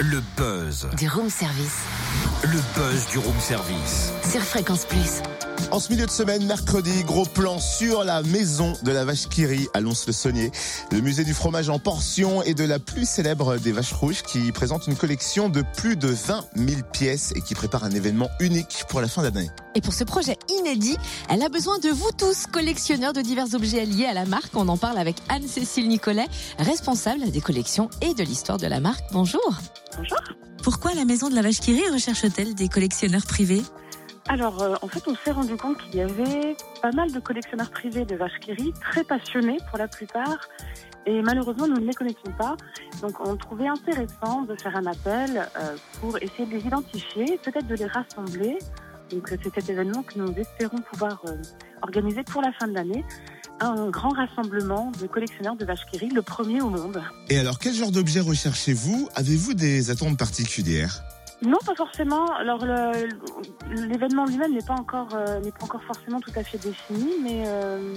Le buzz. Du room service. Le buzz du room service. Sur Fréquence Plus. En ce milieu de semaine, mercredi, gros plan sur la maison de la vache Kiri à Lons-le-Saunier. Le musée du fromage en portion et de la plus célèbre des vaches rouges qui présente une collection de plus de 20 000 pièces et qui prépare un événement unique pour la fin d'année. Et pour ce projet inédit, elle a besoin de vous tous, collectionneurs de divers objets liés à la marque. On en parle avec Anne-Cécile Nicolet, responsable des collections et de l'histoire de la marque. Bonjour. Bonjour. Pourquoi la maison de la vache Kiri recherche-t-elle des collectionneurs privés? Alors, euh, en fait, on s'est rendu compte qu'il y avait pas mal de collectionneurs privés de vaches Kiri, très passionnés pour la plupart. Et malheureusement, nous ne les connaissions pas. Donc, on trouvait intéressant de faire un appel euh, pour essayer de les identifier, peut-être de les rassembler. Donc, euh, c'est cet événement que nous espérons pouvoir organiser pour la fin de l'année. Un grand rassemblement de collectionneurs de vaches Kiri, le premier au monde. Et alors, quel genre d'objet recherchez-vous? Avez-vous des attentes particulières? Non, pas forcément. Alors l'événement lui-même n'est pas encore euh, n'est pas encore forcément tout à fait défini, mais euh,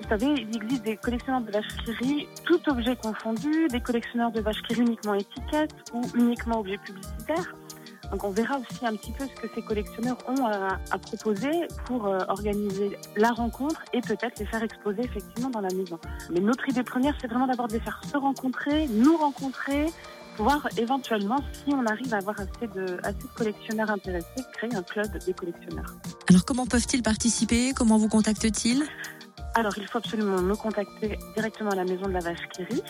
vous savez, il existe des collectionneurs de vaches Kiri, tout objet confondu, des collectionneurs de vaches Kiri uniquement étiquettes ou uniquement objets publicitaires. Donc on verra aussi un petit peu ce que ces collectionneurs ont à, à proposer pour euh, organiser la rencontre et peut-être les faire exposer effectivement dans la maison. Mais notre idée première, c'est vraiment d'abord de les faire se rencontrer, nous rencontrer, voir éventuellement si on arrive à avoir assez de, assez de collectionneurs intéressés, créer un club des collectionneurs. Alors comment peuvent-ils participer? Comment vous contactent-ils? Alors il faut absolument me contacter directement à la maison de la vache Kiri.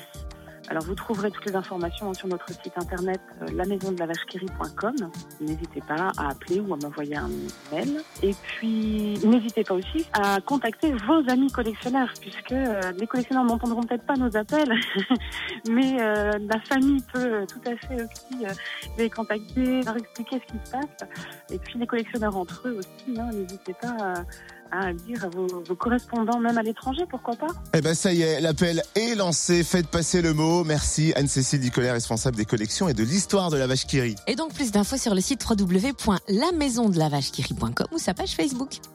Alors vous trouverez toutes les informations sur notre site internet euh, lamaisondelavachequerie.com. N'hésitez pas à appeler ou à m'envoyer un mail. Et puis n'hésitez pas aussi à contacter vos amis collectionneurs puisque euh, les collectionneurs n'entendront peut-être pas nos appels, mais euh, la famille peut tout à fait aussi les contacter, leur expliquer ce qui se passe. Et puis les collectionneurs entre eux aussi, hein, n'hésitez pas à, à dire à vos, vos correspondants, même à l'étranger, pourquoi pas. Eh ben ça y est, l'appel est lancé. Faites passer le mot. Merci Anne-Cécile Nicolet, responsable des collections et de l'histoire de la vache Kiri. Et donc plus d'infos sur le site www.lamaisondelavachekiri.com ou sa page Facebook.